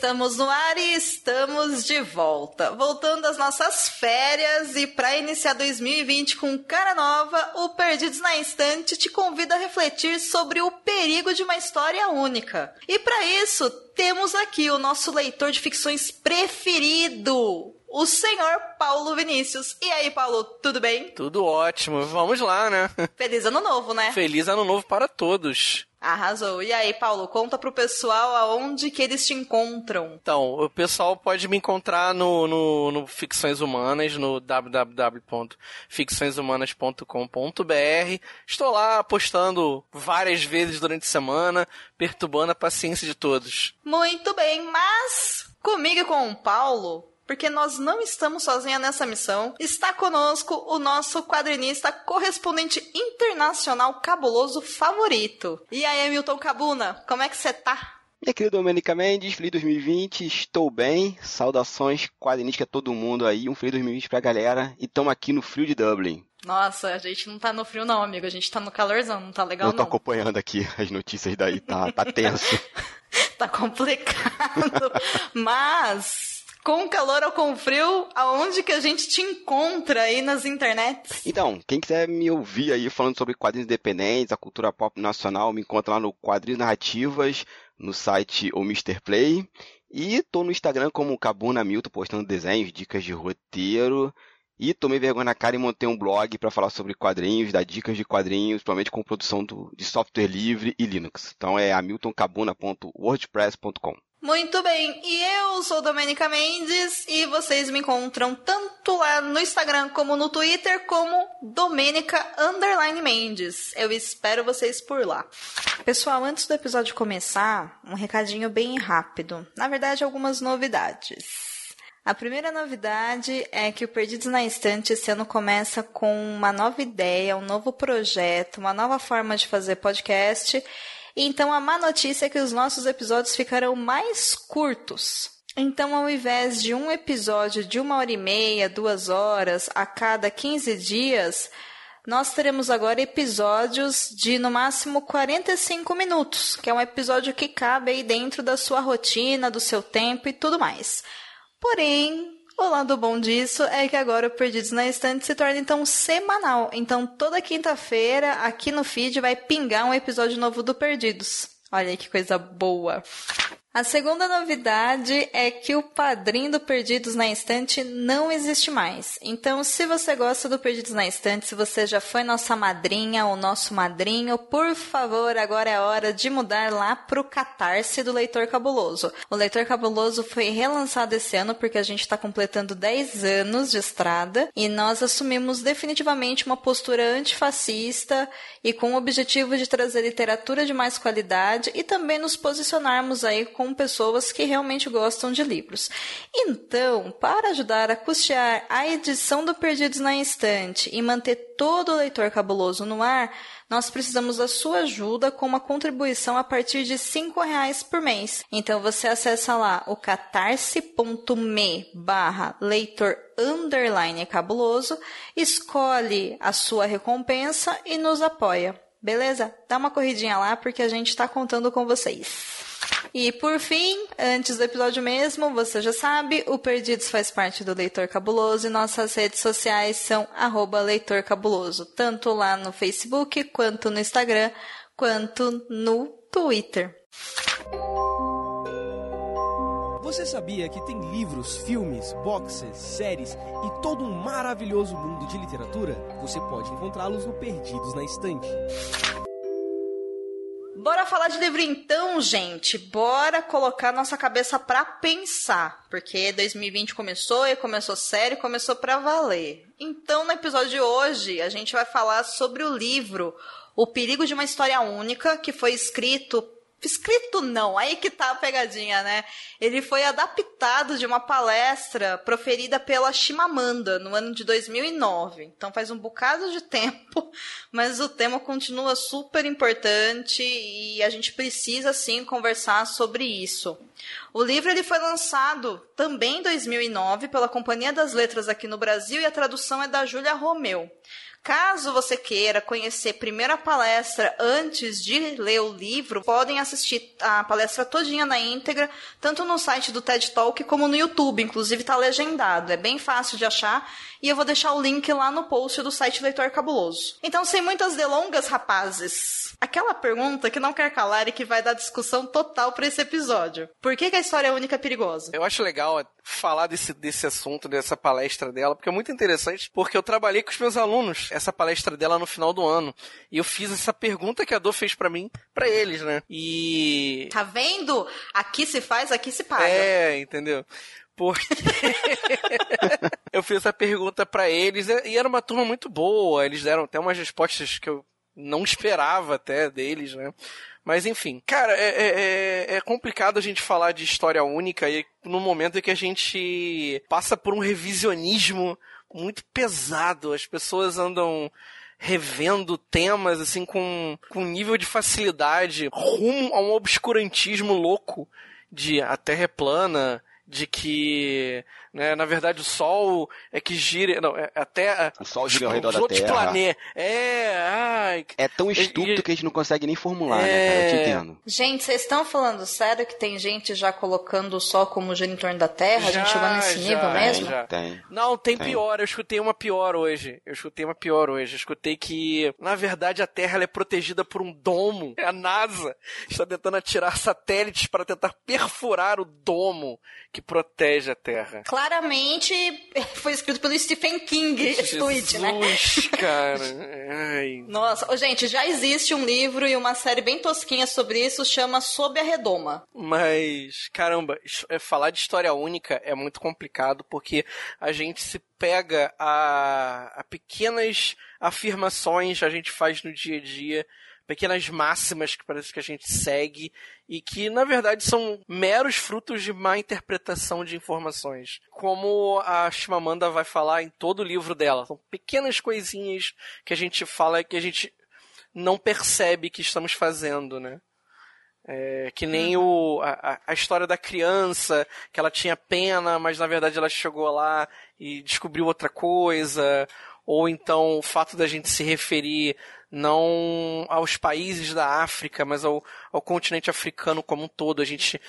Estamos no ar e estamos de volta. Voltando às nossas férias e para iniciar 2020 com cara nova, o Perdidos na Estante te convida a refletir sobre o perigo de uma história única. E para isso, temos aqui o nosso leitor de ficções preferido, o senhor Paulo Vinícius. E aí, Paulo, tudo bem? Tudo ótimo. Vamos lá, né? Feliz ano novo, né? Feliz ano novo para todos. Arrasou. E aí, Paulo, conta pro pessoal aonde que eles te encontram. Então, o pessoal pode me encontrar no, no, no Ficções Humanas, no www.ficçõeshumanas.com.br. Estou lá postando várias vezes durante a semana, perturbando a paciência de todos. Muito bem, mas comigo e com o Paulo, porque nós não estamos sozinhos nessa missão. Está conosco o nosso quadrinista correspondente internacional cabuloso favorito. E aí, Milton Cabuna, como é que você tá? Minha querida Domenica Mendes, feliz 2020, estou bem. Saudações quadrinísticas a todo mundo aí, um feliz 2020 pra galera. E estamos aqui no frio de Dublin. Nossa, a gente não tá no frio não, amigo. A gente tá no calorzão, não tá legal Eu tô não. acompanhando aqui as notícias daí, tá, tá tenso. Tá complicado. Mas, com calor ou com frio, aonde que a gente te encontra aí nas internets? Então, quem quiser me ouvir aí falando sobre quadrinhos independentes, a cultura pop nacional, me encontra lá no Quadrinhos Narrativas, no site O Mr. Play. E tô no Instagram como Cabuna Milton, postando desenhos, dicas de roteiro. E tomei vergonha na cara e montei um blog para falar sobre quadrinhos, dar dicas de quadrinhos, principalmente com produção do- de software livre e Linux. Então é hamiltoncabuna.wordpress.com. Muito bem, e eu sou Domenica Mendes e vocês me encontram tanto lá no Instagram como no Twitter como Domenica Underline Mendes. Eu espero vocês por lá. Pessoal, antes do episódio começar, um recadinho bem rápido. Na verdade, algumas novidades. A primeira novidade é que o Perdidos na Estante esse ano começa com uma nova ideia, um novo projeto, uma nova forma de fazer podcast. Então a má notícia é que os nossos episódios ficarão mais curtos. Então, ao invés de um episódio de uma hora e meia, duas horas a cada 15 dias, nós teremos agora episódios de no máximo 45 minutos, que é um episódio que cabe aí dentro da sua rotina, do seu tempo e tudo mais. Porém, o lado bom disso é que agora o Perdidos na Estante se torna então semanal. Então, toda quinta-feira, aqui no feed, vai pingar um episódio novo do Perdidos. Olha aí que coisa boa. A segunda novidade é que o padrinho do Perdidos na Estante não existe mais. Então, se você gosta do Perdidos na Estante, se você já foi nossa madrinha ou nosso madrinho, por favor, agora é hora de mudar lá pro Catarse do Leitor Cabuloso. O Leitor Cabuloso foi relançado esse ano porque a gente está completando 10 anos de estrada e nós assumimos definitivamente uma postura antifascista e com o objetivo de trazer literatura de mais qualidade e também nos posicionarmos aí com pessoas que realmente gostam de livros. Então, para ajudar a custear a edição do Perdidos na Estante e manter todo o leitor cabuloso no ar, nós precisamos da sua ajuda com uma contribuição a partir de R$ reais por mês. Então você acessa lá o catarse.me barra leitor underline cabuloso, escolhe a sua recompensa e nos apoia. Beleza? Dá uma corridinha lá porque a gente está contando com vocês. E por fim, antes do episódio mesmo, você já sabe, o Perdidos faz parte do Leitor Cabuloso e nossas redes sociais são arroba Leitor Cabuloso, tanto lá no Facebook, quanto no Instagram, quanto no Twitter. Você sabia que tem livros, filmes, boxes, séries e todo um maravilhoso mundo de literatura? Você pode encontrá-los no Perdidos na Estante. Bora falar de livro então, gente. Bora colocar nossa cabeça pra pensar, porque 2020 começou e começou sério, começou pra valer. Então, no episódio de hoje, a gente vai falar sobre o livro O Perigo de uma História Única, que foi escrito Escrito não, aí que tá a pegadinha, né? Ele foi adaptado de uma palestra proferida pela Chimamanda no ano de 2009. Então faz um bocado de tempo, mas o tema continua super importante e a gente precisa sim conversar sobre isso. O livro ele foi lançado também em 2009 pela Companhia das Letras aqui no Brasil e a tradução é da Júlia Romeu. Caso você queira conhecer primeiro a palestra antes de ler o livro, podem assistir a palestra todinha na íntegra, tanto no site do TED Talk como no YouTube, inclusive está legendado, é bem fácil de achar. E eu vou deixar o link lá no post do site Leitor Cabuloso. Então, sem muitas delongas, rapazes, aquela pergunta que não quer calar e que vai dar discussão total para esse episódio. Por que, que a história única é perigosa? Eu acho legal falar desse, desse assunto, dessa palestra dela, porque é muito interessante, porque eu trabalhei com os meus alunos essa palestra dela no final do ano. E eu fiz essa pergunta que a Dor fez para mim, para eles, né? E. Tá vendo? Aqui se faz, aqui se paga. É, entendeu? porque eu fiz essa pergunta para eles e era uma turma muito boa. Eles deram até umas respostas que eu não esperava até deles, né? Mas enfim, cara, é, é, é, é complicado a gente falar de história única e no momento em que a gente passa por um revisionismo muito pesado. As pessoas andam revendo temas assim com, com nível de facilidade rumo a um obscurantismo louco de a Terra é plana, de que, né, na verdade, o Sol é que gira, não, é, a Terra, o Sol gira ao redor da Terra. Planetas, é, ai, é tão estúpido e, que a gente não consegue nem formular, é... né, cara? Eu te entendo. Gente, vocês estão falando sério que tem gente já colocando o Sol como gira em torno da Terra? Já, a gente chegou nesse já, nível mesmo? Já. Tem. Não, tem, tem, pior. Eu escutei uma pior hoje. Eu escutei uma pior hoje. Eu escutei que, na verdade, a Terra é protegida por um domo. A NASA está tentando atirar satélites para tentar perfurar o domo que que protege a Terra. Claramente foi escrito pelo Stephen King esse tweet, né? cara. Ai. Nossa, gente, já existe um livro e uma série bem tosquinha sobre isso, chama Sob a Redoma. Mas, caramba, é, falar de história única é muito complicado porque a gente se pega a, a pequenas afirmações que a gente faz no dia a dia pequenas máximas que parece que a gente segue e que, na verdade, são meros frutos de má interpretação de informações. Como a Shimamanda vai falar em todo o livro dela. São pequenas coisinhas que a gente fala que a gente não percebe que estamos fazendo, né? É, que nem o, a, a, história da criança, que ela tinha pena, mas na verdade ela chegou lá e descobriu outra coisa. Ou então o fato da gente se referir não aos países da África, mas ao, ao continente africano como um todo. A gente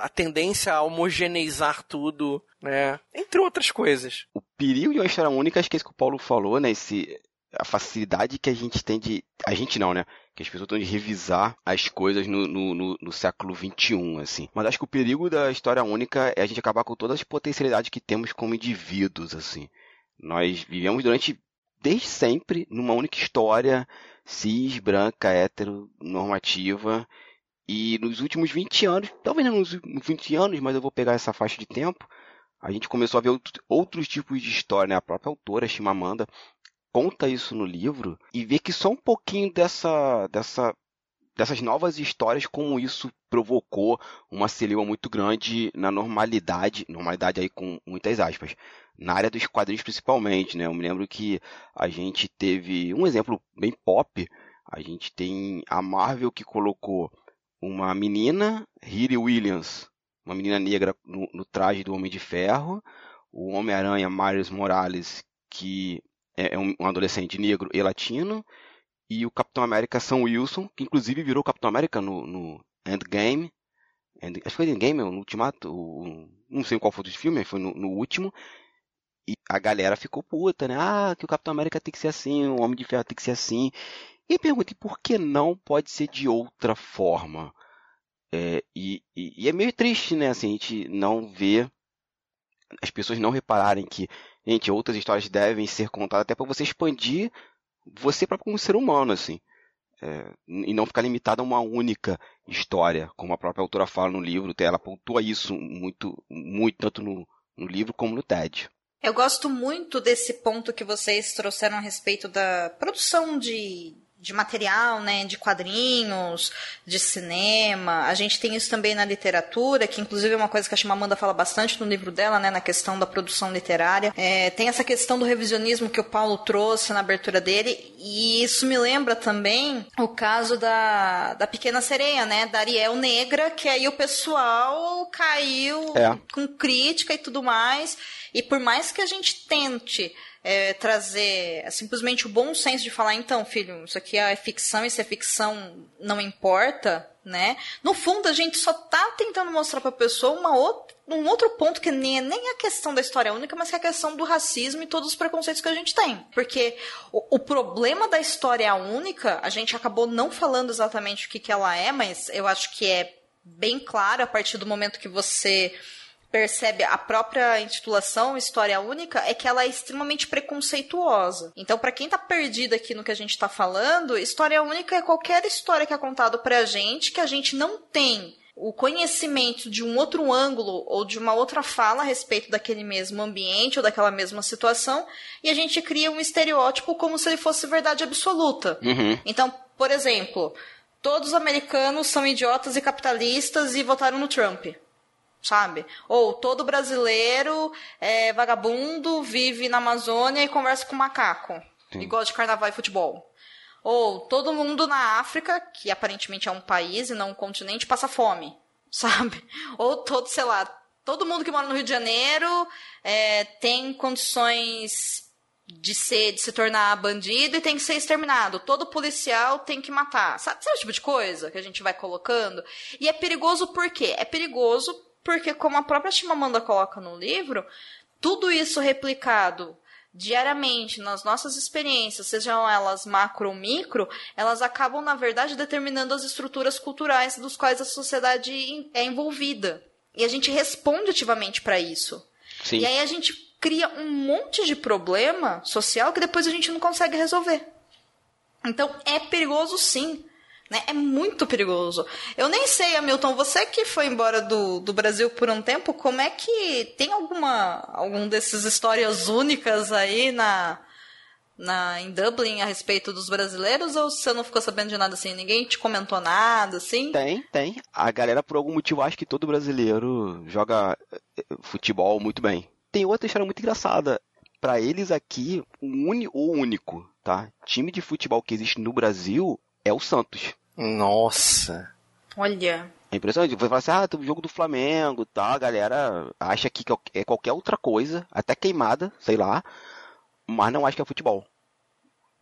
a tendência a homogeneizar tudo, né? Entre outras coisas. O perigo de uma história única, acho que é isso que o Paulo falou, né? Esse, a facilidade que a gente tem de. A gente não, né? Que as pessoas têm de revisar as coisas no, no, no, no século XXI, assim. Mas acho que o perigo da história única é a gente acabar com todas as potencialidades que temos como indivíduos, assim. Nós vivemos durante desde sempre numa única história cis, branca, hétero, normativa. E nos últimos 20 anos, talvez não nos 20 anos, mas eu vou pegar essa faixa de tempo, a gente começou a ver outros tipos de história, né? A própria autora, Chimamanda, conta isso no livro e vê que só um pouquinho dessa, dessa, dessas novas histórias, como isso provocou uma celeuma muito grande na normalidade, normalidade aí com muitas aspas, na área dos quadrinhos principalmente, né? Eu me lembro que a gente teve um exemplo bem pop, a gente tem a Marvel que colocou uma menina, Riri Williams, uma menina negra no, no traje do Homem de Ferro, o Homem-Aranha Miles Morales, que é, é um, um adolescente negro e latino, e o Capitão América Sam Wilson, que inclusive virou Capitão América no, no Endgame. End, acho que foi Endgame, no Ultimato, o, não sei qual foi dos filmes, foi no, no último. E a galera ficou puta, né? Ah, que o Capitão América tem que ser assim, o Homem de Ferro tem que ser assim. E pergunta, por que não pode ser de outra forma? É, e, e, e, é meio triste, né? Assim, a gente não ver as pessoas não repararem que, gente, outras histórias devem ser contadas até para você expandir você próprio como ser humano, assim. É, e não ficar limitada a uma única história, como a própria autora fala no livro, ela pontua isso muito, muito tanto no, no livro como no TED. Eu gosto muito desse ponto que vocês trouxeram a respeito da produção de, de material, né, de quadrinhos, de cinema. A gente tem isso também na literatura, que inclusive é uma coisa que a Chimamanda fala bastante no livro dela, né, na questão da produção literária. É, tem essa questão do revisionismo que o Paulo trouxe na abertura dele, e isso me lembra também o caso da, da Pequena Sereia, né, da Ariel Negra, que aí o pessoal caiu é. com crítica e tudo mais. E por mais que a gente tente é, trazer é, simplesmente o bom senso de falar, então, filho, isso aqui é ficção, isso é ficção, não importa, né? No fundo, a gente só tá tentando mostrar pra pessoa uma outra, um outro ponto que nem é nem a questão da história única, mas que é a questão do racismo e todos os preconceitos que a gente tem. Porque o, o problema da história única, a gente acabou não falando exatamente o que, que ela é, mas eu acho que é bem claro a partir do momento que você percebe a própria intitulação História Única é que ela é extremamente preconceituosa. Então, para quem tá perdido aqui no que a gente tá falando, História Única é qualquer história que é contado pra gente que a gente não tem o conhecimento de um outro ângulo ou de uma outra fala a respeito daquele mesmo ambiente ou daquela mesma situação e a gente cria um estereótipo como se ele fosse verdade absoluta. Uhum. Então, por exemplo, todos os americanos são idiotas e capitalistas e votaram no Trump sabe? Ou todo brasileiro é vagabundo, vive na Amazônia e conversa com macaco. Sim. E gosta de carnaval e futebol. Ou todo mundo na África, que aparentemente é um país e não um continente, passa fome, sabe? Ou todo, sei lá, todo mundo que mora no Rio de Janeiro é, tem condições de ser, de se tornar bandido e tem que ser exterminado. Todo policial tem que matar. Sabe, sabe o tipo de coisa que a gente vai colocando? E é perigoso por quê? É perigoso porque, como a própria Chimamanda coloca no livro, tudo isso replicado diariamente nas nossas experiências, sejam elas macro ou micro, elas acabam, na verdade, determinando as estruturas culturais dos quais a sociedade é envolvida. E a gente responde ativamente para isso. Sim. E aí a gente cria um monte de problema social que depois a gente não consegue resolver. Então é perigoso sim. Né? É muito perigoso. Eu nem sei, Hamilton, você que foi embora do, do Brasil por um tempo, como é que tem alguma algum desses histórias únicas aí na, na em Dublin a respeito dos brasileiros ou você não ficou sabendo de nada assim? Ninguém te comentou nada assim? Tem, tem. A galera por algum motivo acha que todo brasileiro joga eh, futebol muito bem. Tem outra história muito engraçada. Para eles aqui, o, uni, o único, tá? Time de futebol que existe no Brasil é o Santos. Nossa. Olha. É impressionante. Você fala assim, ah, tem o jogo do Flamengo tal. A galera acha que é qualquer outra coisa, até queimada, sei lá. Mas não acha que é futebol.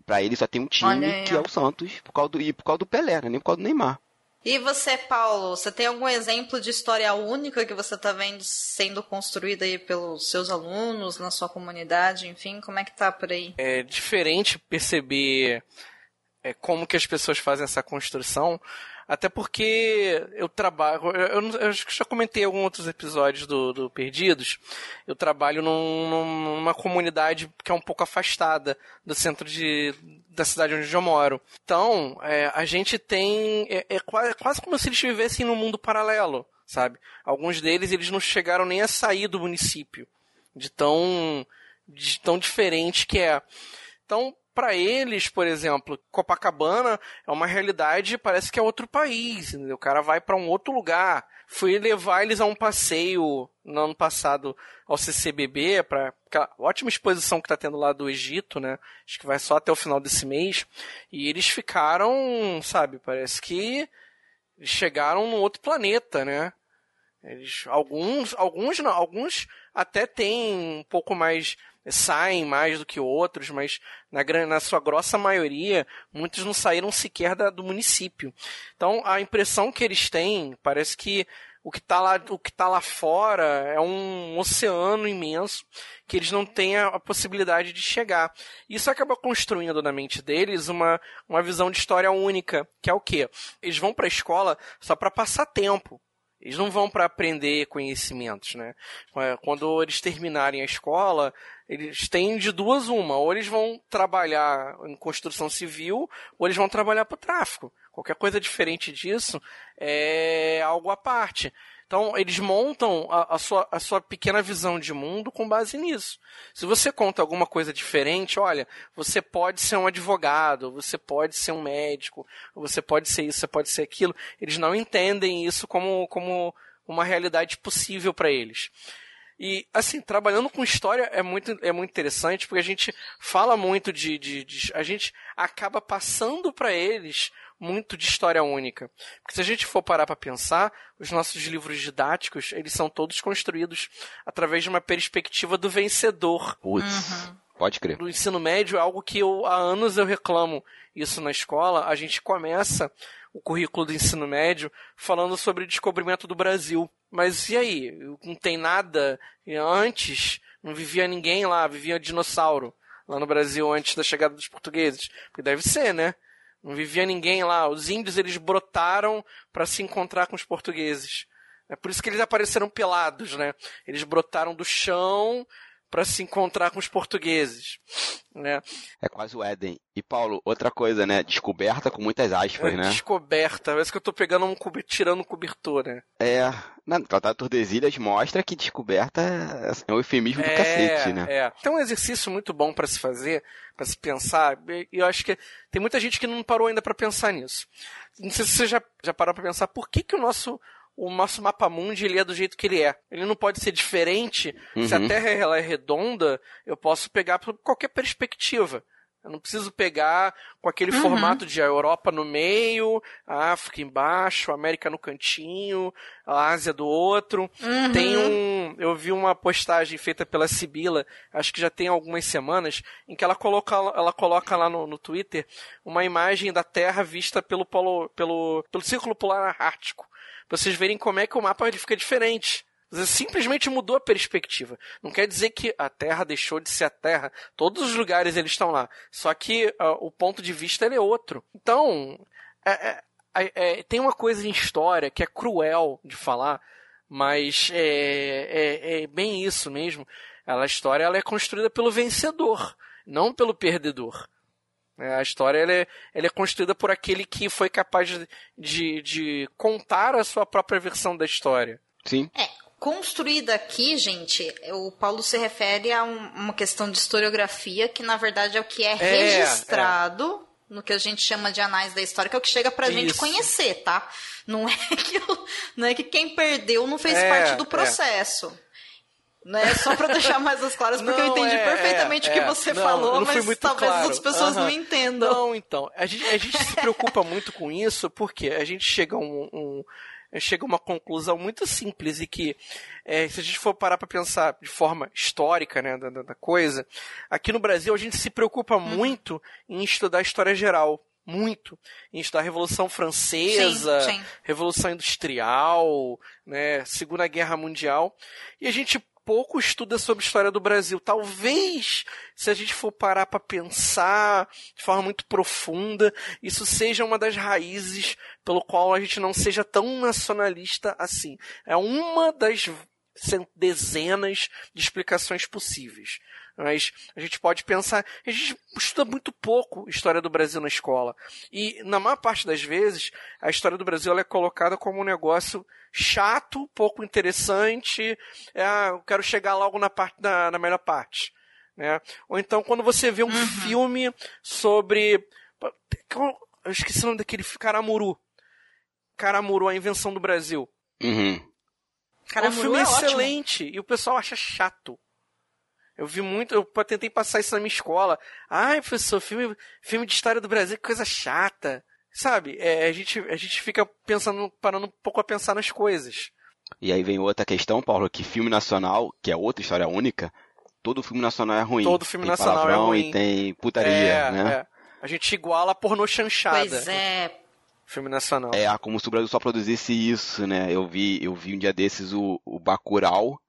Pra ele só tem um time que é o Santos, por causa do, e por causa do Pelé, né? nem por causa do Neymar. E você, Paulo, você tem algum exemplo de história única que você está vendo sendo construída aí pelos seus alunos, na sua comunidade, enfim, como é que tá por aí? É diferente perceber é, como que as pessoas fazem essa construção. Até porque eu trabalho. Eu, eu, eu já comentei em alguns outros episódios do, do Perdidos. Eu trabalho num, numa comunidade que é um pouco afastada do centro de, da cidade onde eu moro. Então, é, a gente tem. É, é quase, quase como se eles vivessem num mundo paralelo, sabe? Alguns deles eles não chegaram nem a sair do município. De tão, de tão diferente que é. Então, para eles, por exemplo, Copacabana é uma realidade, parece que é outro país. Entendeu? O cara vai para um outro lugar. Fui levar eles a um passeio no ano passado ao CCBB, para aquela ótima exposição que está tendo lá do Egito, né? Acho que vai só até o final desse mês. E eles ficaram, sabe, parece que chegaram num outro planeta, né? Eles, alguns, alguns não, alguns até têm um pouco mais saem mais do que outros, mas na, na sua grossa maioria, muitos não saíram sequer da, do município. Então, a impressão que eles têm, parece que o que está lá, o que tá lá fora é um oceano imenso que eles não têm a, a, possibilidade de chegar. Isso acaba construindo na mente deles uma, uma visão de história única, que é o quê? Eles vão para a escola só para passar tempo. Eles não vão para aprender conhecimentos, né? Quando eles terminarem a escola, eles têm de duas uma. Ou eles vão trabalhar em construção civil, ou eles vão trabalhar para o tráfico. Qualquer coisa diferente disso é algo à parte. Então, eles montam a, a, sua, a sua pequena visão de mundo com base nisso. Se você conta alguma coisa diferente, olha, você pode ser um advogado, você pode ser um médico, você pode ser isso, você pode ser aquilo. Eles não entendem isso como, como uma realidade possível para eles. E, assim, trabalhando com história é muito, é muito interessante, porque a gente fala muito de. de, de a gente acaba passando para eles muito de história única. Porque se a gente for parar para pensar, os nossos livros didáticos, eles são todos construídos através de uma perspectiva do vencedor. Putz. Uhum. Pode crer. No ensino médio, é algo que eu, há anos eu reclamo isso na escola. A gente começa o currículo do ensino médio falando sobre o descobrimento do Brasil. Mas e aí? Não tem nada antes? Não vivia ninguém lá, vivia dinossauro lá no Brasil antes da chegada dos portugueses? Porque deve ser, né? Não vivia ninguém lá. Os índios eles brotaram para se encontrar com os portugueses. É por isso que eles apareceram pelados, né? Eles brotaram do chão para se encontrar com os portugueses, né? É quase o Éden. E Paulo, outra coisa, né? Descoberta com muitas aspas, é, né? Descoberta. Parece que eu tô pegando um tirando um cobertor, né? É. Na Tratado de Tordesilhas mostra que descoberta é um eufemismo do é, cacete, né? É. Então é um exercício muito bom para se fazer, para se pensar. E eu acho que tem muita gente que não parou ainda para pensar nisso. Não sei se você já, já parou para pensar por que, que o nosso o nosso mapa mundi ele é do jeito que ele é. Ele não pode ser diferente. Uhum. Se a uhum. Terra ela é redonda, eu posso pegar por qualquer perspectiva. Eu não preciso pegar com aquele uhum. formato de a Europa no meio, a África embaixo, a América no cantinho, a Ásia do outro. Uhum. Tem um. Eu vi uma postagem feita pela Sibila, acho que já tem algumas semanas, em que ela coloca, ela coloca lá no, no Twitter uma imagem da Terra vista pelo, polo, pelo, pelo Círculo Polar Ártico pra vocês verem como é que o mapa ele fica diferente. Você simplesmente mudou a perspectiva. Não quer dizer que a Terra deixou de ser a Terra. Todos os lugares eles estão lá. Só que uh, o ponto de vista é outro. Então, é, é, é, tem uma coisa em história que é cruel de falar, mas é, é, é bem isso mesmo. Ela, a história ela é construída pelo vencedor, não pelo perdedor. É, a história ela é, ela é construída por aquele que foi capaz de, de, de contar a sua própria versão da história. Sim. É, construída aqui, gente, o Paulo se refere a um, uma questão de historiografia, que na verdade é o que é, é registrado é. no que a gente chama de anais da história, que é o que chega pra Isso. gente conhecer, tá? Não é que, não é que quem perdeu não fez é, parte do é. processo. Né? Só para deixar mais as claras, porque não, eu entendi é, perfeitamente é, o que é. você não, falou, mas talvez claro. as outras pessoas uhum. não entendam. Não, então. A gente, a gente se preocupa muito com isso porque a gente chega a um, um chega a uma conclusão muito simples e que, é, se a gente for parar para pensar de forma histórica né, da, da, coisa, aqui no Brasil a gente se preocupa uhum. muito em estudar a história geral muito em estudar a Revolução Francesa, sim, sim. Revolução Industrial, né, Segunda Guerra Mundial, e a gente pouco estuda sobre a história do Brasil. Talvez, se a gente for parar para pensar de forma muito profunda, isso seja uma das raízes pelo qual a gente não seja tão nacionalista assim. É uma das dezenas de explicações possíveis. Mas a gente pode pensar, a gente estuda muito pouco história do Brasil na escola. E na maior parte das vezes, a história do Brasil é colocada como um negócio chato, pouco interessante. É, ah, eu quero chegar logo na parte na, na melhor parte. Né? Ou então quando você vê um uhum. filme sobre. Eu esqueci o nome daquele Caramuru. Caramuru, a invenção do Brasil. Uhum. Caramuru é um filme é excelente ótimo. e o pessoal acha chato. Eu vi muito, eu tentei passar isso na minha escola. Ai, professor, filme, filme de história do Brasil, que coisa chata. Sabe, é, a, gente, a gente fica pensando, parando um pouco a pensar nas coisas. E aí vem outra questão, Paulo, que filme nacional, que é outra história única, todo filme nacional é ruim. Todo filme tem nacional é ruim. E tem putaria, é, né? É. A gente iguala pornô chanchada. Pois é. Filme nacional. É, como se o Brasil só produzisse isso, né? Eu vi, eu vi um dia desses o, o Bacurau,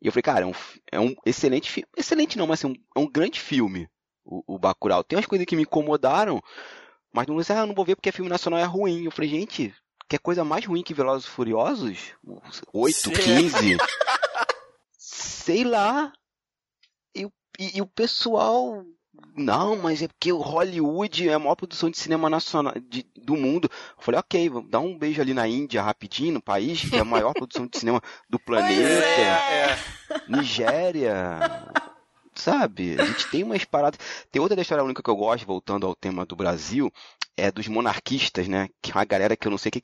e eu falei, cara, é um, é um excelente filme. Excelente não, mas assim, é um grande filme, o, o Bacurau. Tem umas coisas que me incomodaram, mas não sei, ah, não vou ver porque filme nacional é ruim. Eu falei, gente, que é coisa mais ruim que Velozes e Furiosos? 8, Sim. 15. Sei lá. E, e- e o pessoal. Não, mas é porque o Hollywood é a maior produção de cinema nacional de- do mundo. Eu falei, ok, vamos dar um beijo ali na Índia rapidinho, no país, que é a maior produção de cinema do planeta. É, é. Nigéria. Sabe? A gente tem umas paradas. Tem outra da história única que eu gosto, voltando ao tema do Brasil, é dos monarquistas, né? Que é uma galera que eu não sei o que.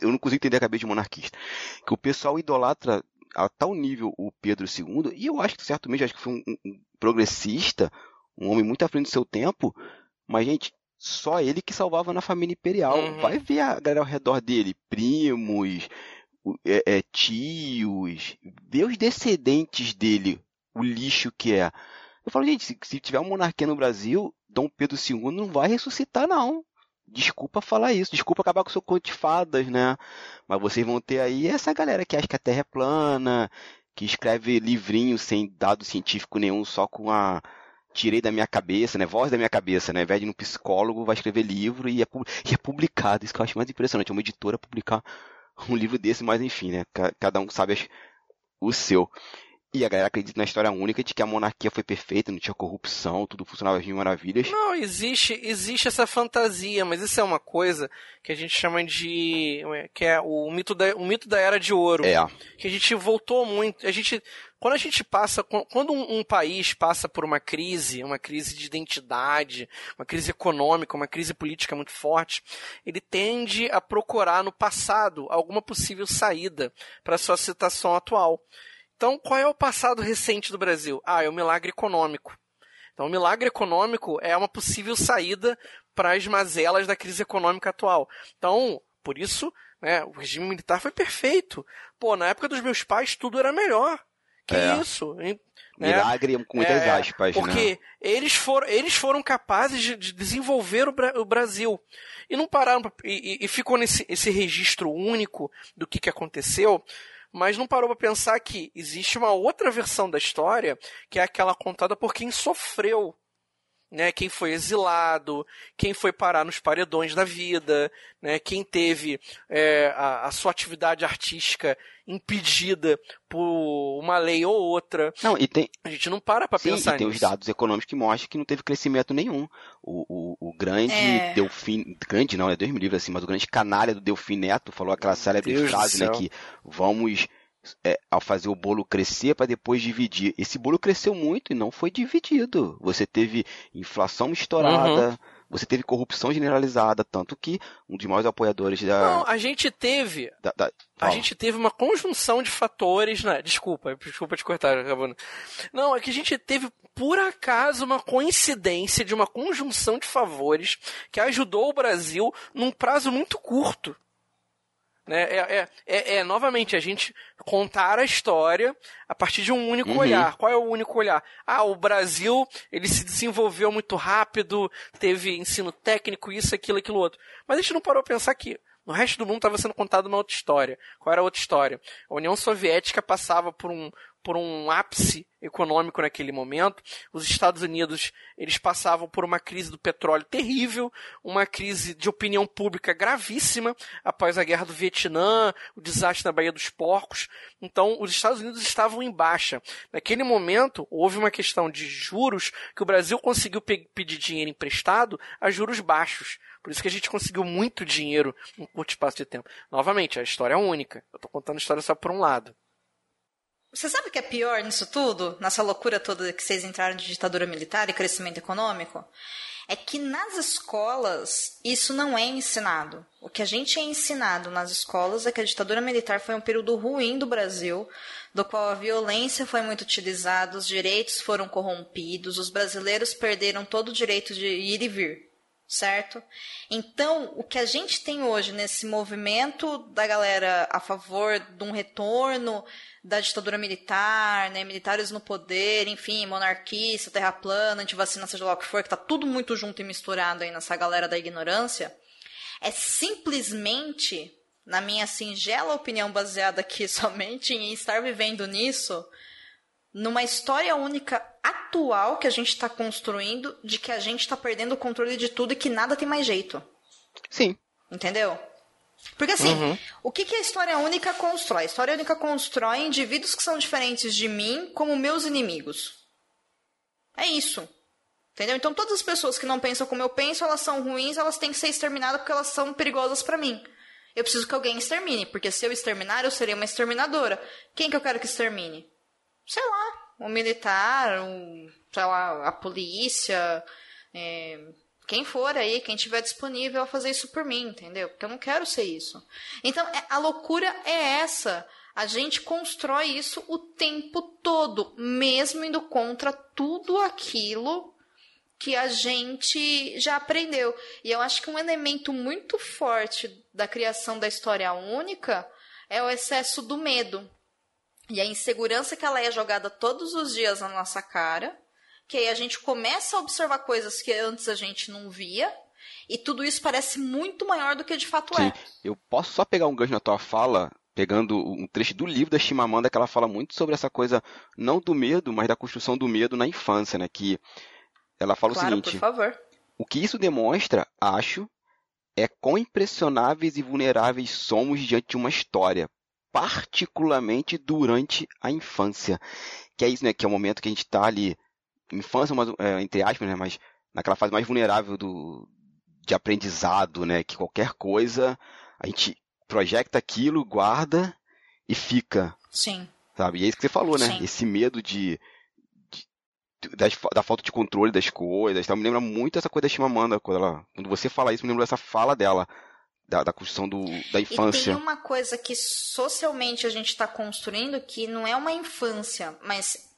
Eu não consigo entender a cabeça de monarquista. Que o pessoal idolatra a tal nível o Pedro II, e eu acho que certamente acho que foi um- um progressista, um homem muito à frente do seu tempo, mas, gente, só ele que salvava na família imperial. Uhum. Vai ver a galera ao redor dele, primos, é, é, tios, ver os descendentes dele, o lixo que é. Eu falo, gente, se, se tiver uma monarquia no Brasil, Dom Pedro II não vai ressuscitar, não. Desculpa falar isso, desculpa acabar com o seu conto de fadas, né? Mas vocês vão ter aí essa galera que acha que a Terra é plana, que escreve livrinho sem dado científico nenhum, só com a tirei da minha cabeça, né? Voz da minha cabeça, né? Ao invés de no psicólogo, vai escrever livro e é, e é publicado. Isso que eu acho mais impressionante. É uma editora publicar um livro desse, mas enfim, né? Ca- Cada um sabe o seu. E a galera acredita na história única de que a monarquia foi perfeita, não tinha corrupção, tudo funcionava mil maravilhas. Não, existe, existe essa fantasia, mas isso é uma coisa que a gente chama de. que é o mito da, o mito da era de ouro. É, que a gente voltou muito. A gente, quando a gente passa, quando um, um país passa por uma crise, uma crise de identidade, uma crise econômica, uma crise política muito forte, ele tende a procurar no passado alguma possível saída para sua situação atual. Então, qual é o passado recente do Brasil? Ah, é o milagre econômico. Então, o milagre econômico é uma possível saída para as mazelas da crise econômica atual. Então, por isso, né, o regime militar foi perfeito. Pô, na época dos meus pais tudo era melhor. Que É. isso? Né? milagre com muitas É, aspas, né? Porque eles, foram, eles foram capazes de, de desenvolver o, Bra- o Brasil. E não pararam pra- e, e- e ficou nesse esse registro único do que, que aconteceu, mas não parou para pensar que existe uma outra versão da história, que é aquela contada por quem sofreu. Né, quem foi exilado, quem foi parar nos paredões da vida, né, quem teve é, a, a sua atividade artística impedida por uma lei ou outra. Não, e tem, A gente não para pra sim, pensar e tem nisso. os dados econômicos que mostram que não teve crescimento nenhum. O, o, o grande É. Delfim, grande não, é Deus me livre assim, mas o grande canalha do Delfim Neto falou aquela célebre Deus frase, né, que vamos é, ao fazer o bolo crescer para depois dividir. Esse bolo cresceu muito e não foi dividido. Você teve inflação estourada, Uhum. você teve corrupção generalizada, tanto que um dos maiores apoiadores da, Não, a gente teve. da, da- A gente teve uma conjunção de fatores, né? Desculpa, desculpa te cortar, acabando. Não, é que a gente teve, por acaso, uma coincidência de uma conjunção de favores que ajudou o Brasil num prazo muito curto. Né? É, é, é, é, novamente, a gente contar a história a partir de um único Uhum. olhar. Qual é o único olhar? Ah, o Brasil, ele se desenvolveu muito rápido, teve ensino técnico, isso, aquilo, aquilo outro. Mas a gente não parou pra pensar que no resto do mundo estava sendo contada uma outra história. Qual era a outra história? A União Soviética passava por um, por um ápice econômico naquele momento. Os Estados Unidos, eles passavam por uma crise do petróleo terrível, uma crise de opinião pública gravíssima após a guerra do Vietnã, o desastre na Baía dos Porcos. Então, os Estados Unidos estavam em baixa. Naquele momento, houve uma questão de juros que o Brasil conseguiu pe- pedir dinheiro emprestado a juros baixos. Por isso que a gente conseguiu muito dinheiro em curto espaço de tempo. Novamente, a história é única. Eu tô contando a história só por um lado. Você sabe o que é pior nisso tudo? Nessa loucura toda que vocês entraram de ditadura militar e crescimento econômico? É que nas escolas isso não é ensinado. O que a gente é ensinado nas escolas é que a ditadura militar foi um período ruim do Brasil, do qual a violência foi muito utilizada, os direitos foram corrompidos, os brasileiros perderam todo o direito de ir e vir certo? Então, o que a gente tem hoje nesse movimento da galera a favor de um retorno da ditadura militar, né, militares no poder, enfim, monarquista, terra plana, antivacina, seja lá o que for, que tá tudo muito junto e misturado aí nessa galera da ignorância, é simplesmente, na minha singela opinião baseada aqui somente em estar vivendo nisso, numa história única atual que a gente está construindo de que a gente está perdendo o controle de tudo e que nada tem mais jeito. Sim, Entendeu? Porque assim, uhum. o que, que a história única constrói? A história única constrói indivíduos que são diferentes de mim como meus inimigos. É isso. Entendeu? Então todas as pessoas que não pensam como eu penso, elas são ruins, elas têm que ser exterminadas porque elas são perigosas para mim. Eu preciso que alguém extermine, porque se eu exterminar, eu serei uma exterminadora. Quem que eu quero que extermine? Sei lá, um militar, um, sei lá, a polícia, é, quem for aí, quem tiver disponível a fazer isso por mim, entendeu? Porque eu não quero ser isso. Então, é, a loucura é essa. A gente constrói isso o tempo todo, mesmo indo contra tudo aquilo que a gente já aprendeu. E eu acho que um elemento muito forte da criação da história única é o excesso do medo. E a insegurança que ela é jogada todos os dias na nossa cara, que aí a gente começa a observar coisas que antes a gente não via, e tudo isso parece muito maior do que de fato Sim. é. Eu posso só pegar um gancho na tua fala, pegando um trecho do livro da Chimamanda, que ela fala muito sobre essa coisa, não do medo, mas da construção do medo na infância, né? Que ela fala claro, o seguinte: por favor. O que isso demonstra, acho, é quão impressionáveis e vulneráveis somos diante de uma história, particularmente durante a infância. Que é isso, né? Que é o momento que a gente está ali, infância, mas, é, entre aspas, né? Mas naquela fase mais vulnerável do, de aprendizado, né? Que qualquer coisa a gente projeta aquilo, guarda e fica. Sim. Sabe? E é isso que você falou, né? Sim. Esse medo de das, da falta de controle das coisas. Então, me lembra muito essa coisa da Chimamanda, quando, ela, quando você fala isso, me lembra dessa fala dela, da, da construção do, da infância. E tem uma coisa que socialmente a gente está construindo que não é uma infância, mas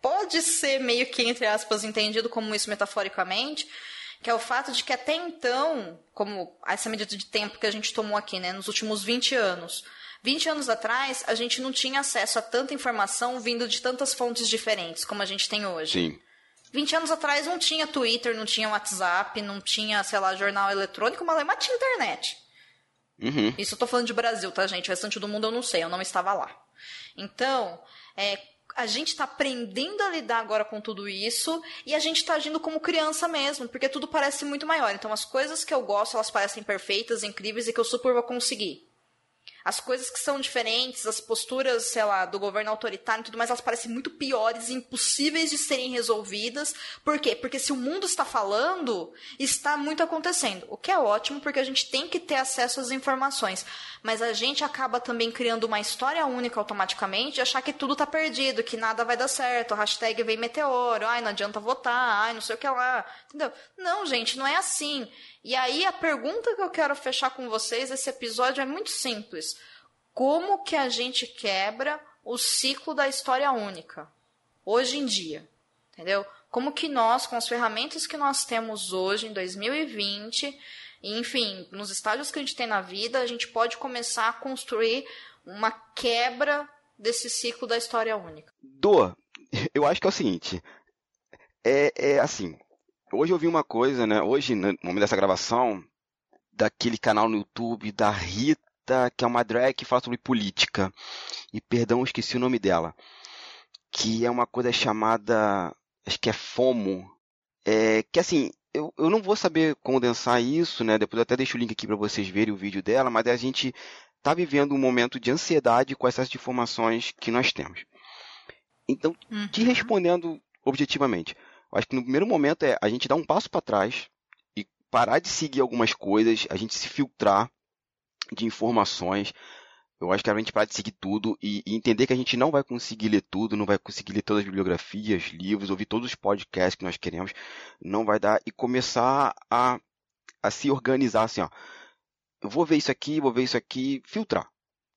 pode ser meio que, entre aspas, entendido como isso metaforicamente, que é o fato de que até então, como essa medida de tempo que a gente tomou aqui, né, nos últimos 20 anos, 20 anos atrás, a gente não tinha acesso a tanta informação vindo de tantas fontes diferentes como a gente tem hoje. Sim. 20 anos atrás não tinha Twitter, não tinha WhatsApp, não tinha, sei lá, jornal eletrônico, mas mas tinha internet. Uhum. Isso eu tô falando de Brasil, tá, gente? O restante do mundo eu não sei, eu não estava lá. Então, é, a gente está aprendendo a lidar agora com tudo isso e a gente está agindo como criança mesmo, porque tudo parece muito maior. Então, as coisas que eu gosto, elas parecem perfeitas, incríveis e que eu super vou conseguir. As coisas que são diferentes, as posturas, sei lá, do governo autoritário e tudo mais, elas parecem muito piores e impossíveis de serem resolvidas. Por quê? Porque se o mundo está falando, está muito acontecendo. O que é ótimo, porque a gente tem que ter acesso às informações. Mas a gente acaba também criando uma história única automaticamente de achar que tudo está perdido, que nada vai dar certo, hashtag vem meteoro, ai, não adianta votar, ai, não sei o que lá. Entendeu? Não, gente, não é assim. E aí a pergunta que eu quero fechar com vocês esse episódio é muito simples. Como que a gente quebra o ciclo da história única hoje em dia? Entendeu? Como que nós, com as ferramentas que nós temos hoje em 2020, e, enfim, nos estágios que a gente tem na vida, a gente pode começar a construir uma quebra desse ciclo da história única. Do, eu acho que é o seguinte, é, é assim, Hoje eu vi uma coisa, né? Hoje, no momento dessa gravação, daquele canal no YouTube da Rita, que é uma drag que fala sobre política. E perdão, eu esqueci o nome dela. Que é uma coisa chamada. Acho que é FOMO. É, que assim, eu, eu não vou saber condensar isso, né? Depois eu até deixo o link aqui para vocês verem o vídeo dela, mas a gente está vivendo um momento de ansiedade com essas informações que nós temos. Então, uhum. te respondendo objetivamente, eu acho que no primeiro momento é a gente dar um passo para trás e parar de seguir algumas coisas, a gente se filtrar de informações. Eu acho que a gente parar de seguir tudo e, e, entender que a gente não vai conseguir ler tudo, não vai conseguir ler todas as bibliografias, livros, ouvir todos os podcasts que nós queremos, não vai dar e começar a, a se organizar assim, ó. Eu vou ver isso aqui, vou ver isso aqui, filtrar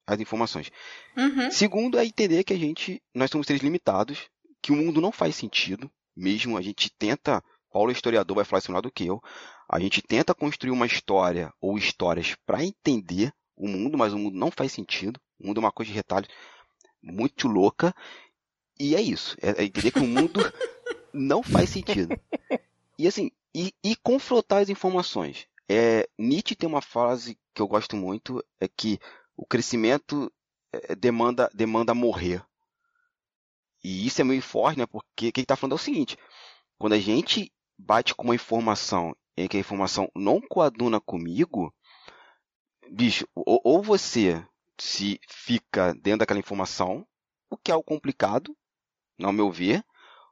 as informações. Uhum. Segundo é entender que a gente, nós somos seres limitados, que o mundo não faz sentido, mesmo a gente tenta, Paulo é historiador vai falar isso melhor do que eu, a gente tenta construir uma história ou histórias para entender o mundo, mas o mundo não faz sentido. O mundo é uma coisa de retalho muito louca. E é isso. É, é entender que o mundo não faz sentido. E assim, e, e confrontar as informações. É, Nietzsche tem uma frase que eu gosto muito, é que o crescimento é, demanda, demanda morrer. E isso é meio forte, né? Porque o que ele está falando é o seguinte: quando a gente bate com uma informação em que a informação não coaduna comigo, bicho, ou, ou você se fica dentro daquela informação, o que é o complicado, ao meu ver,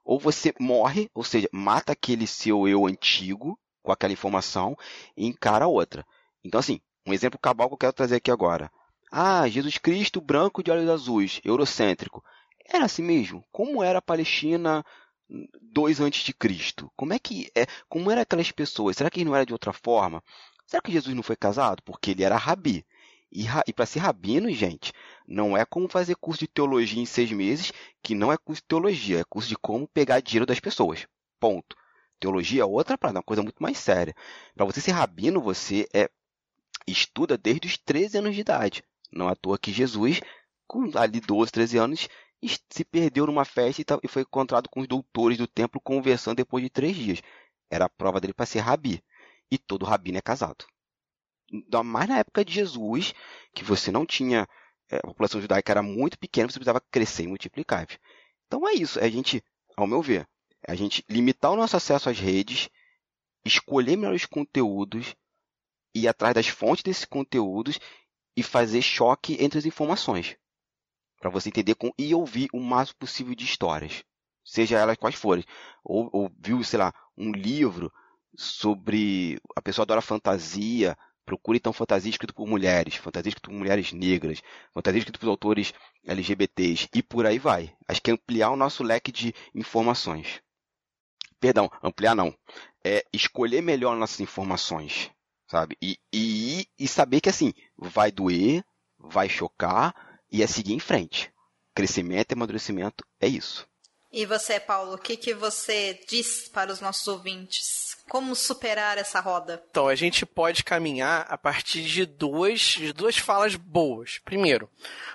ou você morre, ou seja, mata aquele seu eu antigo com aquela informação e encara outra. Então, assim, um exemplo cabal que eu quero trazer aqui agora. Ah, Jesus Cristo branco de olhos azuis, eurocêntrico. Era assim mesmo? Como era a Palestina dois antes de Cristo? Como é que é? Como eram aquelas pessoas? Será que não era de outra forma? Será que Jesus não foi casado? Porque ele era rabi. E, e para ser rabino, gente, não é como fazer curso de teologia em seis meses, que não é curso de teologia, é curso de como pegar dinheiro das pessoas. Ponto. Teologia é outra parada, uma coisa muito mais séria. Para você ser rabino, você é estuda desde os 13 anos de idade. Não é à toa que Jesus, com ali 12, 13 anos, se perdeu numa festa e foi encontrado com os doutores do templo conversando depois de três dias. Era a prova dele para ser rabi. E todo rabino é casado. Mais na época de Jesus, que você não tinha. É, a população judaica era muito pequena, você precisava crescer e multiplicar. Então é isso. É a gente, ao meu ver, é a gente limitar o nosso acesso às redes, escolher melhores conteúdos, ir atrás das fontes desses conteúdos e fazer choque entre as informações. Para você entender com, e ouvir o máximo possível de histórias. Seja elas quais forem. Ou, ou viu, sei lá, um livro sobre. A pessoa adora fantasia, Procure então fantasia escrita por mulheres, fantasia escrita por mulheres negras, fantasia escrita por autores LGBTs e por aí vai. Acho que é ampliar o nosso leque de informações. Perdão, ampliar não. É escolher melhor nossas informações, sabe? E, e, e saber que assim, vai doer, vai chocar e é seguir em frente. Crescimento e amadurecimento é isso. E você, Paulo, o que, que você diz para os nossos ouvintes? Como superar essa roda? Então, a gente pode caminhar a partir de duas, de duas falas boas. Primeiro,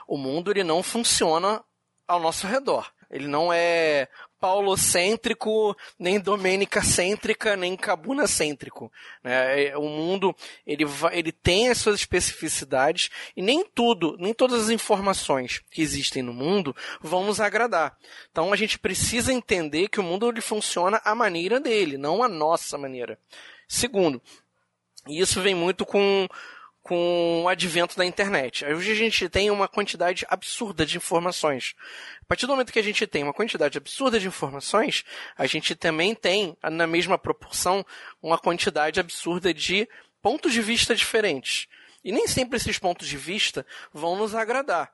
o mundo ele não funciona ao nosso redor. Ele não é paulocêntrico, nem domênica-cêntrica, nem cabuna-cêntrico. Né? É, o mundo ele, vai, ele tem as suas especificidades e nem tudo, nem todas as informações que existem no mundo vão nos agradar. Então a gente precisa entender que o mundo ele funciona à maneira dele, não à nossa maneira. Segundo, e isso vem muito com com o advento da internet. Hoje a gente tem uma quantidade absurda de informações. A partir do momento que a gente tem uma quantidade absurda de informações, a gente também tem, na mesma proporção, uma quantidade absurda de pontos de vista diferentes. E nem sempre esses pontos de vista vão nos agradar.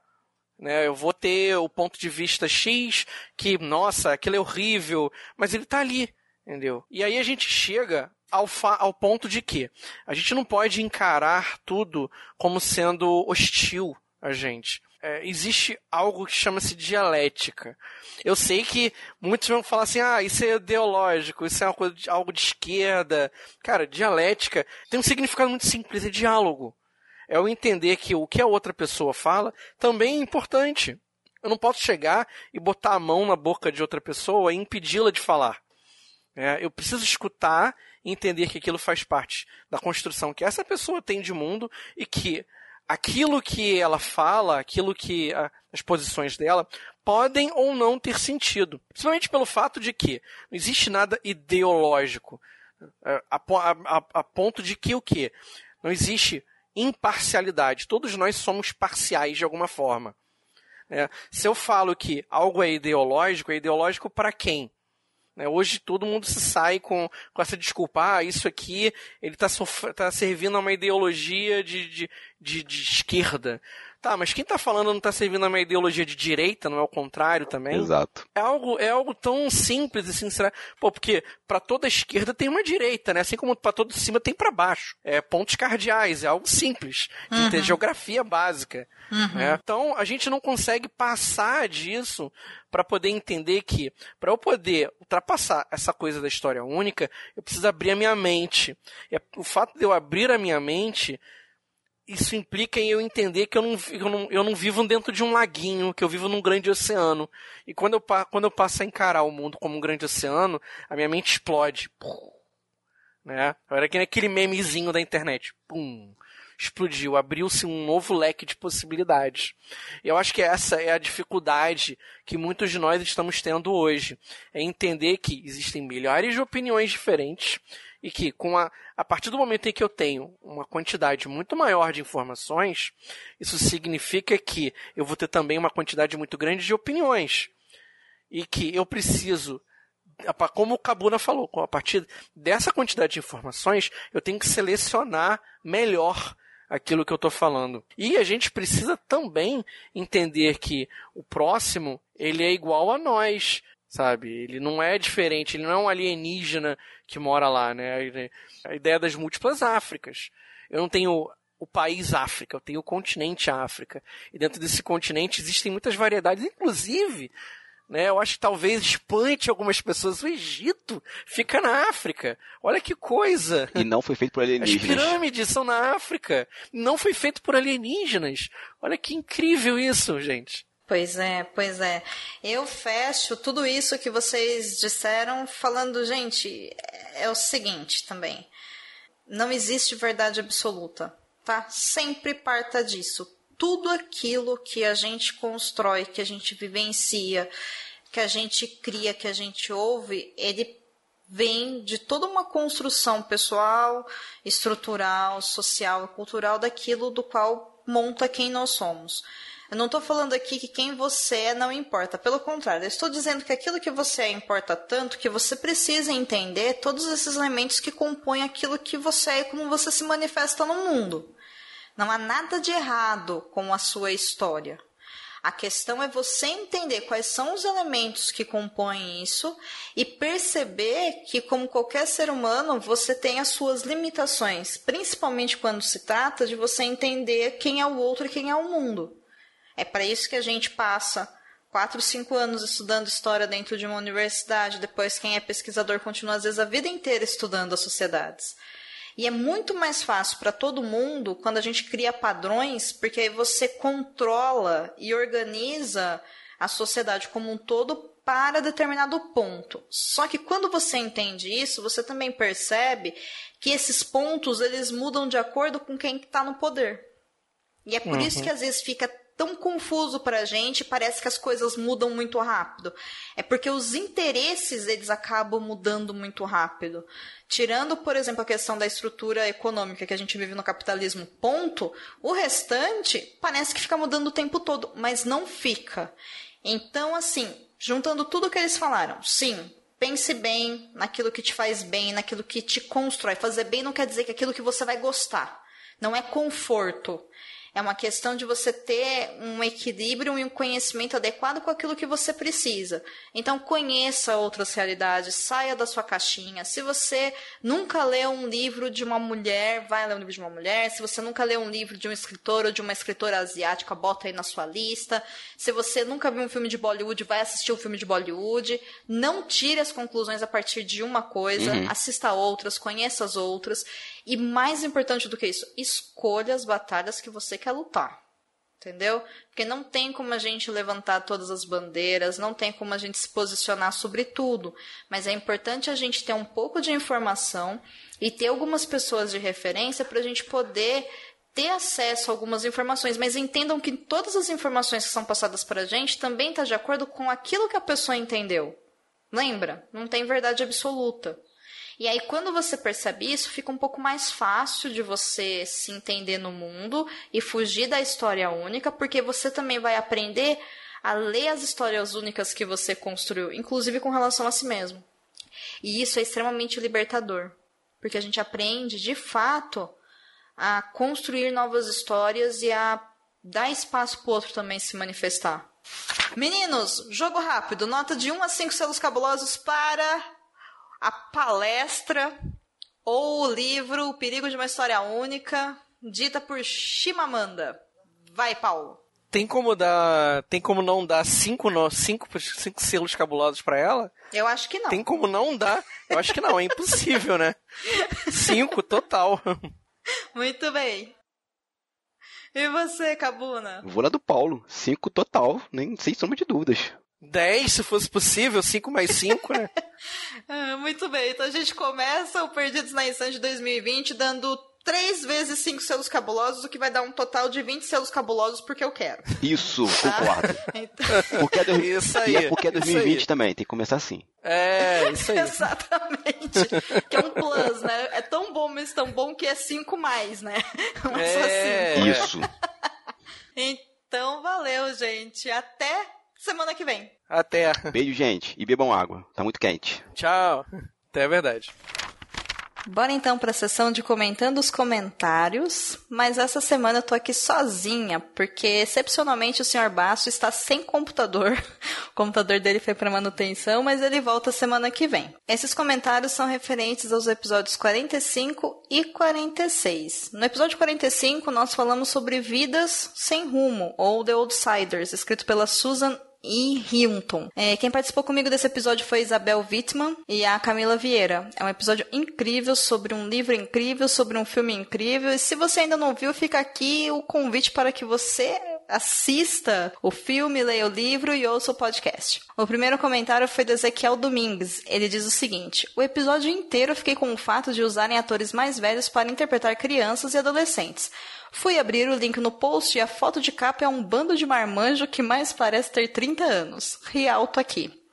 Né? Eu vou ter o ponto de vista X, que, nossa, aquilo é horrível, mas ele está ali, entendeu? E aí a gente chega ao, ao ponto de que a gente não pode encarar tudo como sendo hostil a gente. É, existe algo que chama-se dialética. Eu sei que muitos vão falar assim, ah, isso é ideológico, isso é de, algo de esquerda. Cara, dialética tem um significado muito simples, é diálogo. É o entender que o que a outra pessoa fala também é importante. Eu não posso chegar e botar a mão na boca de outra pessoa e impedi-la de falar. É, eu preciso escutar entender que aquilo faz parte da construção que essa pessoa tem de mundo e que aquilo que ela fala, aquilo que a, as posições dela podem ou não ter sentido. Principalmente pelo fato de que não existe nada ideológico é, a, a, a ponto de que o que não existe imparcialidade. Todos nós somos parciais de alguma forma. É, se eu falo que algo é ideológico, é ideológico para quem? Né? Hoje todo mundo se sai com, com essa desculpa, ah, isso aqui ele está tá servindo a uma ideologia de, de, de, de esquerda. Tá, mas quem está falando não está servindo a uma ideologia de direita, não é o contrário também? Exato. É algo, é algo tão simples assim, será? Pô, porque para toda esquerda tem uma direita, né? Assim como para todo cima tem para baixo. É pontos cardeais, é algo simples, de uhum. ter geografia básica. Uhum. Né? Então a gente não consegue passar disso para poder entender que, para eu poder ultrapassar essa coisa da história única, eu preciso abrir a minha mente. E o fato de eu abrir a minha mente isso implica em eu entender que eu não, eu, não, eu não vivo dentro de um laguinho, que eu vivo num grande oceano. E quando eu, quando eu passo a encarar o mundo como um grande oceano, a minha mente explode. Pum, né? Era que aquele memezinho da internet. Pum, explodiu, abriu-se um novo leque de possibilidades. Eu acho que essa é a dificuldade que muitos de nós estamos tendo hoje. É entender que existem milhares de opiniões diferentes e que com a, a partir do momento em que eu tenho uma quantidade muito maior de informações, isso significa que eu vou ter também uma quantidade muito grande de opiniões e que eu preciso como o Kabuna falou, a partir dessa quantidade de informações, eu tenho que selecionar melhor aquilo que eu estou falando. E a gente precisa também entender que o próximo, ele é igual a nós sabe? Ele não é diferente, ele não é um alienígena que mora lá, né? A ideia das múltiplas Áfricas. Eu não tenho o país África, eu tenho o continente África. E dentro desse continente existem muitas variedades, inclusive, né? Eu acho que talvez espante algumas pessoas. O Egito fica na África. Olha que coisa! E não foi feito por alienígenas. As pirâmides são na África. Não foi feito por alienígenas. Olha que incrível isso, gente. Pois é, pois é. Eu fecho tudo isso que vocês disseram falando, gente, é o seguinte também. Não existe verdade absoluta, tá? Sempre parta disso. Tudo aquilo que a gente constrói, que a gente vivencia, que a gente cria, que a gente ouve, ele vem de toda uma construção pessoal, estrutural, social e cultural daquilo do qual monta quem nós somos. Eu não estou falando aqui que quem você é não importa. Pelo contrário, eu estou dizendo que aquilo que você é importa tanto que você precisa entender todos esses elementos que compõem aquilo que você é e como você se manifesta no mundo. Não há nada de errado com a sua história. A questão é você entender quais são os elementos que compõem isso e perceber que, como qualquer ser humano, você tem as suas limitações, principalmente quando se trata de você entender quem é o outro e quem é o mundo. É para isso que a gente passa quatro, cinco anos estudando história dentro de uma universidade. Depois, quem é pesquisador continua, às vezes, a vida inteira estudando as sociedades. E é muito mais fácil para todo mundo quando a gente cria padrões, porque aí você controla e organiza a sociedade como um todo para determinado ponto. Só que quando você entende isso, você também percebe que esses pontos eles mudam de acordo com quem está no poder. E é por uhum. isso que às vezes fica tão confuso para a gente, parece que as coisas mudam muito rápido. É porque os interesses eles acabam mudando muito rápido. Tirando, por exemplo, a questão da estrutura econômica que a gente vive no capitalismo, ponto, o restante parece que fica mudando o tempo todo, mas não fica. Então, assim, juntando tudo que eles falaram, sim, pense bem naquilo que te faz bem, naquilo que te constrói. Fazer bem não quer dizer que é aquilo que você vai gostar. Não é conforto. É uma questão de você ter um equilíbrio e um conhecimento adequado com aquilo que você precisa. Então, conheça outras realidades, saia da sua caixinha. Se você nunca leu um livro de uma mulher, vai ler um livro de uma mulher. Se você nunca leu um livro de um escritor ou de uma escritora asiática, bota aí na sua lista. Se você nunca viu um filme de Bollywood, vai assistir um filme de Bollywood. Não tire as conclusões a partir de uma coisa, uhum. assista outras, conheça as outras. E mais importante do que isso, escolha as batalhas que você quer lutar. Entendeu? Porque não tem como a gente levantar todas as bandeiras, não tem como a gente se posicionar sobre tudo. Mas é importante a gente ter um pouco de informação e ter algumas pessoas de referência para a gente poder ter acesso a algumas informações, mas entendam que todas as informações que são passadas para a gente também estão tá de acordo com aquilo que a pessoa entendeu. Lembra? Não tem verdade absoluta. E aí, quando você percebe isso, fica um pouco mais fácil de você se entender no mundo e fugir da história única, porque você também vai aprender a ler as histórias únicas que você construiu, inclusive com relação a si mesmo. E isso é extremamente libertador, porque a gente aprende, de fato, a construir novas histórias e a dar espaço para o outro também se manifestar. Meninos, jogo rápido, nota de 1 a 5 selos cabulosos para a palestra ou o livro O Perigo de uma História Única, dita por Chimamanda. Vai, Paulo. Tem como dar, tem como não dar cinco, no, cinco, cinco selos cabulosos para ela? Eu acho que não. Tem como não dar? Eu acho que não, é impossível, né? Cinco total. Muito bem. E você, Cabuna? Vou lá do Paulo. Cinco total, nem sem sombra de dúvidas. 10, se fosse possível, 5 mais 5, né? ah, muito bem, então a gente começa o Perdidos na Instância de 2020 dando 3 vezes 5 selos cabulosos, o que vai dar um total de 20 selos cabulosos porque eu quero. Isso, Tá? concordo. Então, Porque é dois- Isso aí. E é porque é isso 2020 aí. também, tem que começar assim. É, isso aí. exatamente. Que é um plus, né? É tão bom, mas tão bom que é 5 mais, né? Não é só cinco. Isso. Então, valeu, gente. Até semana que vem. Até. Beijo, gente. E bebam água. Tá muito quente. Tchau. Até é verdade. Bora então para a sessão de comentando os comentários, mas essa semana eu tô aqui sozinha, porque excepcionalmente o Sr. Basso está sem computador. O computador dele foi para manutenção, mas ele volta semana que vem. Esses comentários são referentes aos episódios 45 e 46. No episódio 45 nós falamos sobre Vidas sem rumo ou The Outsiders, escrito pela Susan e Hilton. É, quem participou comigo desse episódio foi Isabel Wittmann e a Camila Vieira. É um episódio incrível sobre um livro incrível, sobre um filme incrível. E se você ainda não viu, fica aqui o convite para que você assista o filme, leia o livro e ouça o podcast. O primeiro comentário foi do Ezequiel Domingues. Ele diz o seguinte: O episódio inteiro eu fiquei com o fato de usarem atores mais velhos para interpretar crianças e adolescentes. Fui abrir o link no post e a foto de capa é um bando de marmanjo que mais parece ter 30 anos. Ri alto aqui.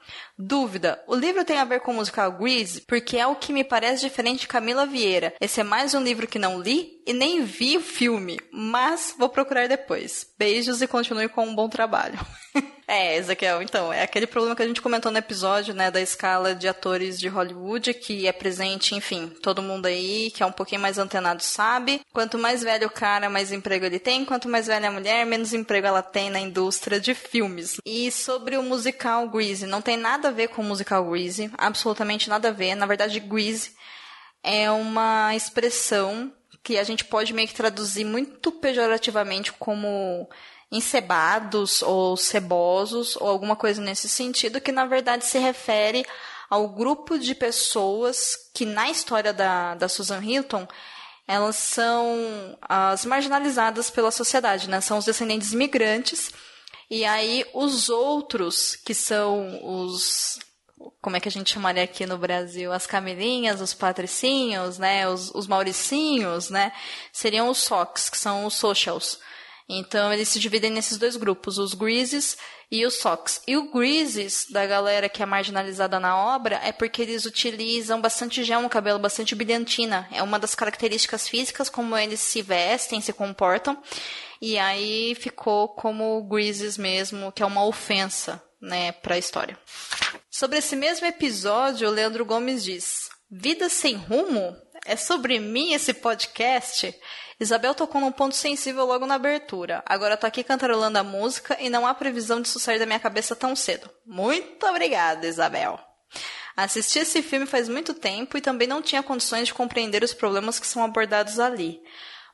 Dúvida: o livro tem a ver com o musical Grease? Porque é o que me parece diferente de Camila Vieira. Esse é mais um livro que não li e nem vi o filme, mas vou procurar depois. Beijos e continue com um bom trabalho. é, Ezequiel, então, é aquele problema que a gente comentou no episódio, né, da escala de atores de Hollywood, que é presente, enfim, todo mundo aí que é um pouquinho mais antenado sabe. Quanto mais velho o cara, mais emprego ele tem, quanto mais velha a mulher, menos emprego ela tem na indústria de filmes. E sobre o musical Grease, não tem nada a ver com o musical Grease, absolutamente nada a ver. Na verdade, Grease é uma expressão que a gente pode meio que traduzir muito pejorativamente como encebados ou cebosos ou alguma coisa nesse sentido, que na verdade se refere ao grupo de pessoas que na história da, da Susan Hilton elas são as marginalizadas pela sociedade, né? São os descendentes imigrantes. E aí os outros, que são os como é que a gente chamaria aqui no Brasil? As Camilinhas, os Patricinhos, né? Os, os Mauricinhos, né? Seriam os SOCs, que são os socials. Então, eles se dividem nesses dois grupos, os Greases e os SOCs. E o Greases, da galera que é marginalizada na obra, é porque eles utilizam bastante gel no cabelo, bastante brilhantina. É uma das características físicas, como eles se vestem, se comportam. E aí ficou como Greases mesmo, que é uma ofensa, né, para a história. Sobre esse mesmo episódio, o Leandro Gomes diz: Vida sem rumo? É sobre mim esse podcast? Isabel tocou num ponto sensível logo na abertura. Agora tô aqui cantarolando a música e não há previsão disso sair da minha cabeça tão cedo. Muito obrigada, Isabel. Assisti esse filme faz muito tempo e também não tinha condições de compreender os problemas que são abordados ali.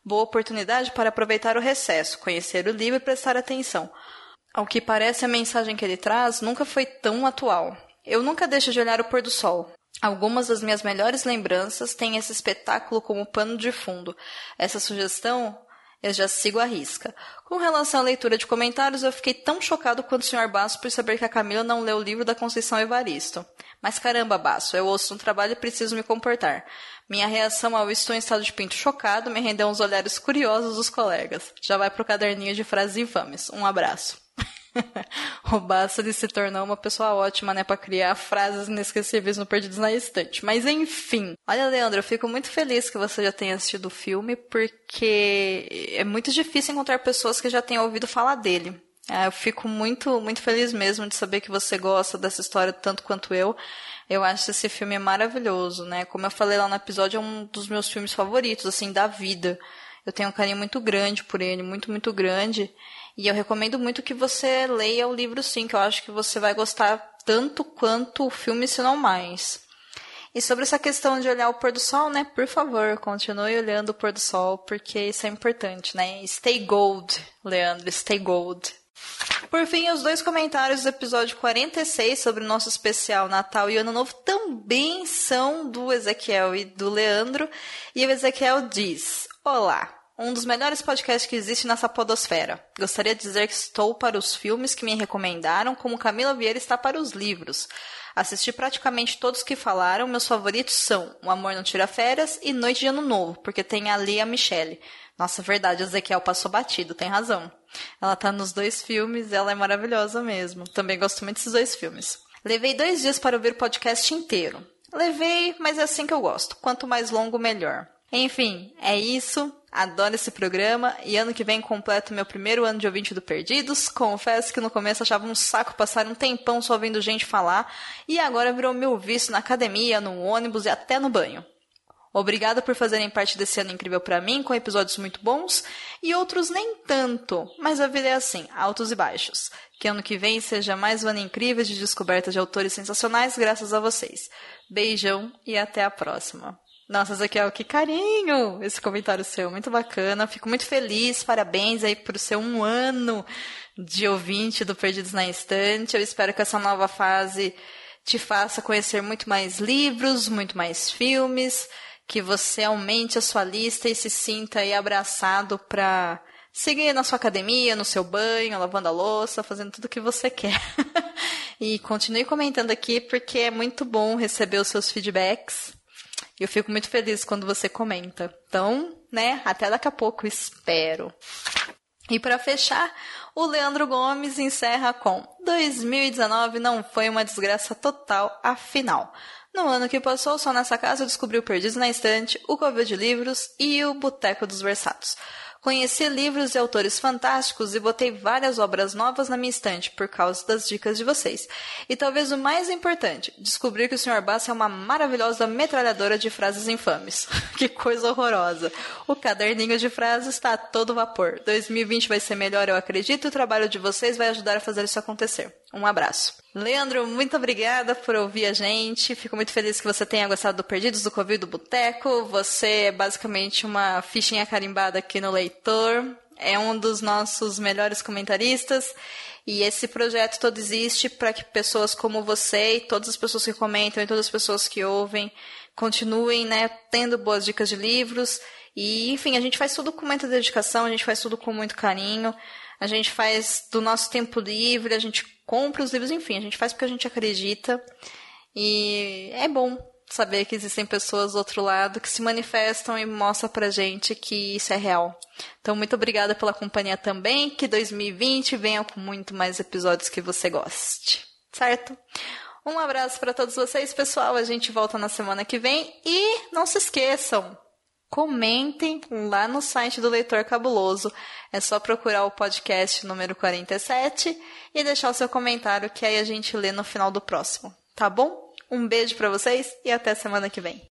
Boa oportunidade para aproveitar o recesso, conhecer o livro e prestar atenção. Ao que parece, a mensagem que ele traz nunca foi tão atual. Eu nunca deixo de olhar o pôr do sol. Algumas das minhas melhores lembranças têm esse espetáculo como pano de fundo. Essa sugestão eu já sigo à risca. Com relação à leitura de comentários, eu fiquei tão chocado quanto o Sr. Basso por saber que a Camila não leu o livro da Conceição Evaristo. Mas caramba, Basso, eu ouço no trabalho e preciso me comportar. Minha reação ao estou em estado de pinto chocado me rendeu uns olhares curiosos dos colegas. Já vai pro caderninho de frases infames. Um abraço. o ele se tornou uma pessoa ótima, né, para criar frases inesquecíveis no Perdidos na Estante. Mas enfim. Olha, Leandro, eu fico muito feliz que você já tenha assistido o filme, porque é muito difícil encontrar pessoas que já tenham ouvido falar dele. É, eu fico muito, muito feliz mesmo de saber que você gosta dessa história tanto quanto eu. Eu acho esse filme maravilhoso, né? Como eu falei lá no episódio, é um dos meus filmes favoritos, assim, da vida. Eu tenho um carinho muito grande por ele, muito, muito grande. E eu recomendo muito que você leia o livro sim, que eu acho que você vai gostar tanto quanto o filme, se não mais. E sobre essa questão de olhar o pôr do sol, né? Por favor, continue olhando o pôr do sol, porque isso é importante, né? Stay gold, Leandro, stay gold. Por fim, os dois comentários do episódio 46 sobre o nosso especial Natal e Ano Novo também são do Ezequiel e do Leandro. E o Ezequiel diz: Olá, um dos melhores podcasts que existe nessa podosfera. Gostaria de dizer que estou para os filmes que me recomendaram, como Camila Vieira está para os livros. Assisti praticamente todos que falaram, meus favoritos são O Amor Não Tira Férias e Noite de Ano Novo, porque tem a Michelle. Nossa, verdade, Ezequiel passou batido, tem razão. Ela tá nos dois filmes, ela é maravilhosa mesmo. Também gosto muito desses dois filmes. Levei dois dias para ouvir o podcast inteiro. Levei, mas é assim que eu gosto. Quanto mais longo, melhor. Enfim, é isso. Adoro esse programa e ano que vem completo meu primeiro ano de ouvinte do Perdidos. Confesso que no começo achava um saco passar um tempão só ouvindo gente falar e agora virou meu vício na academia, no ônibus e até no banho. Obrigada por fazerem parte desse ano incrível para mim, com episódios muito bons e outros nem tanto, mas a vida é assim, altos e baixos. Que ano que vem seja mais um ano incrível de descoberta de autores sensacionais graças a vocês. Beijão e até a próxima. Nossa, Ezequiel, que carinho esse comentário seu, muito bacana. Fico muito feliz, parabéns aí por ser um ano de ouvinte do Perdidos na Estante. Eu espero que essa nova fase te faça conhecer muito mais livros, muito mais filmes, que você aumente a sua lista e se sinta aí abraçado para seguir na sua academia, no seu banho, lavando a louça, fazendo tudo o que você quer. e continue comentando aqui porque é muito bom receber os seus feedbacks. Eu fico muito feliz quando você comenta. Então, né, até daqui a pouco, espero. E para fechar, o Leandro Gomes encerra com 2019 não foi uma desgraça total, afinal. No ano que passou, só nessa casa eu descobri o Perdido na Estante, o Covil de Livros e o Boteco dos Versados. Conheci livros e autores fantásticos e botei várias obras novas na minha estante por causa das dicas de vocês. E talvez o mais importante, descobri que o Sr. Bass é uma maravilhosa metralhadora de frases infames. que coisa horrorosa. O caderninho de frases está a todo vapor. 2020 vai ser melhor, eu acredito, e o trabalho de vocês vai ajudar a fazer isso acontecer. Um abraço. Leandro, muito obrigada por ouvir a gente. Fico muito feliz que você tenha gostado do Perdidos do Covid do Boteco. Você é basicamente uma fichinha carimbada aqui no leitor. É um dos nossos melhores comentaristas. E esse projeto todo existe para que pessoas como você e todas as pessoas que comentam e todas as pessoas que ouvem continuem, né, tendo boas dicas de livros. E, enfim, a gente faz tudo com muita dedicação, a gente faz tudo com muito carinho. A gente faz do nosso tempo livre, a gente compra os livros, enfim, a gente faz porque a gente acredita. E é bom saber que existem pessoas do outro lado que se manifestam e mostram pra gente que isso é real. Então, muito obrigada pela companhia também. Que 2020 venha com muito mais episódios que você goste. Certo? Um abraço para todos vocês, pessoal. A gente volta na semana que vem. E não se esqueçam, comentem lá no site do Leitor Cabuloso. É só procurar o podcast número 47 e deixar o seu comentário que aí a gente lê no final do próximo, tá bom? Um beijo para vocês e até semana que vem.